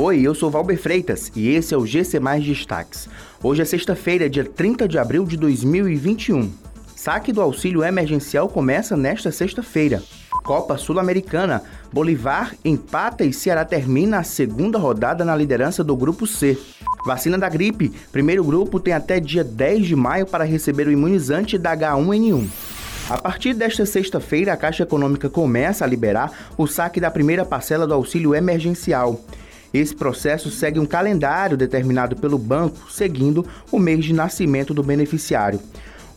Oi, eu sou Valber Freitas e esse é o GC Mais Destaques. Hoje é sexta-feira, dia 30 de abril de 2021. Saque do auxílio emergencial começa nesta sexta-feira. Copa Sul-Americana, Bolivar empata e Ceará termina a segunda rodada na liderança do grupo C. Vacina da gripe, primeiro grupo tem até dia 10 de maio para receber o imunizante da H1N1. A partir desta sexta-feira, a Caixa Econômica começa a liberar o saque da primeira parcela do auxílio emergencial. Esse processo segue um calendário determinado pelo banco, seguindo o mês de nascimento do beneficiário.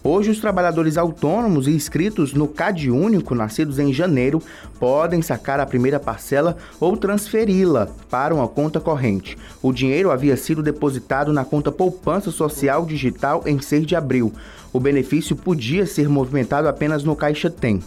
Hoje, os trabalhadores autônomos e inscritos no CAD Único, nascidos em janeiro, podem sacar a primeira parcela ou transferi-la para uma conta corrente. O dinheiro havia sido depositado na conta Poupança Social Digital em 6 de abril. O benefício podia ser movimentado apenas no Caixa Tem.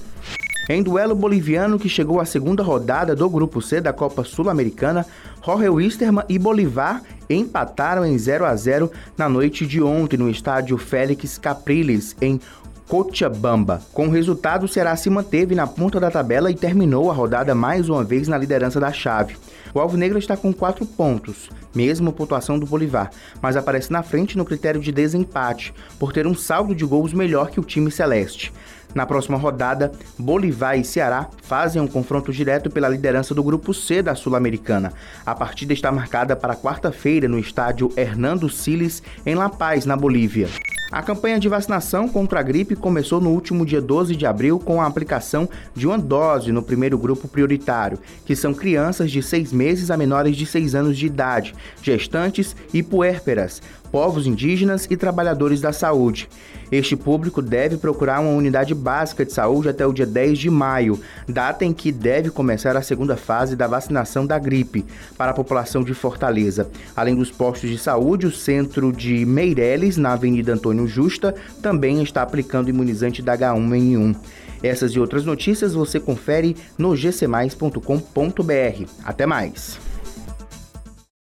Em duelo boliviano que chegou à segunda rodada do Grupo C da Copa Sul-Americana, Jorge Wisterman e Bolivar empataram em 0 a 0 na noite de ontem no estádio Félix Capriles, em Cochabamba. Com o resultado, o Ceará se manteve na ponta da tabela e terminou a rodada mais uma vez na liderança da chave. O Alvinegro está com quatro pontos, mesmo pontuação do Bolivar, mas aparece na frente no critério de desempate, por ter um saldo de gols melhor que o time celeste. Na próxima rodada, Bolivar e Ceará fazem um confronto direto pela liderança do Grupo C da Sul-Americana. A partida está marcada para quarta-feira no estádio Hernando Siles, em La Paz, na Bolívia. A campanha de vacinação contra a gripe começou no último dia 12 de abril com a aplicação de uma dose no primeiro grupo prioritário, que são crianças de 6 meses a menores de 6 anos de idade, gestantes e puérperas, povos indígenas e trabalhadores da saúde. Este público deve procurar uma unidade básica de saúde até o dia 10 de maio, data em que deve começar a segunda fase da vacinação da gripe para a população de Fortaleza. Além dos postos de saúde, o centro de Meireles, na Avenida Antônio Justa, também está aplicando imunizante da H1N1. Essas e outras notícias você confere no gcmais.com.br. Até mais!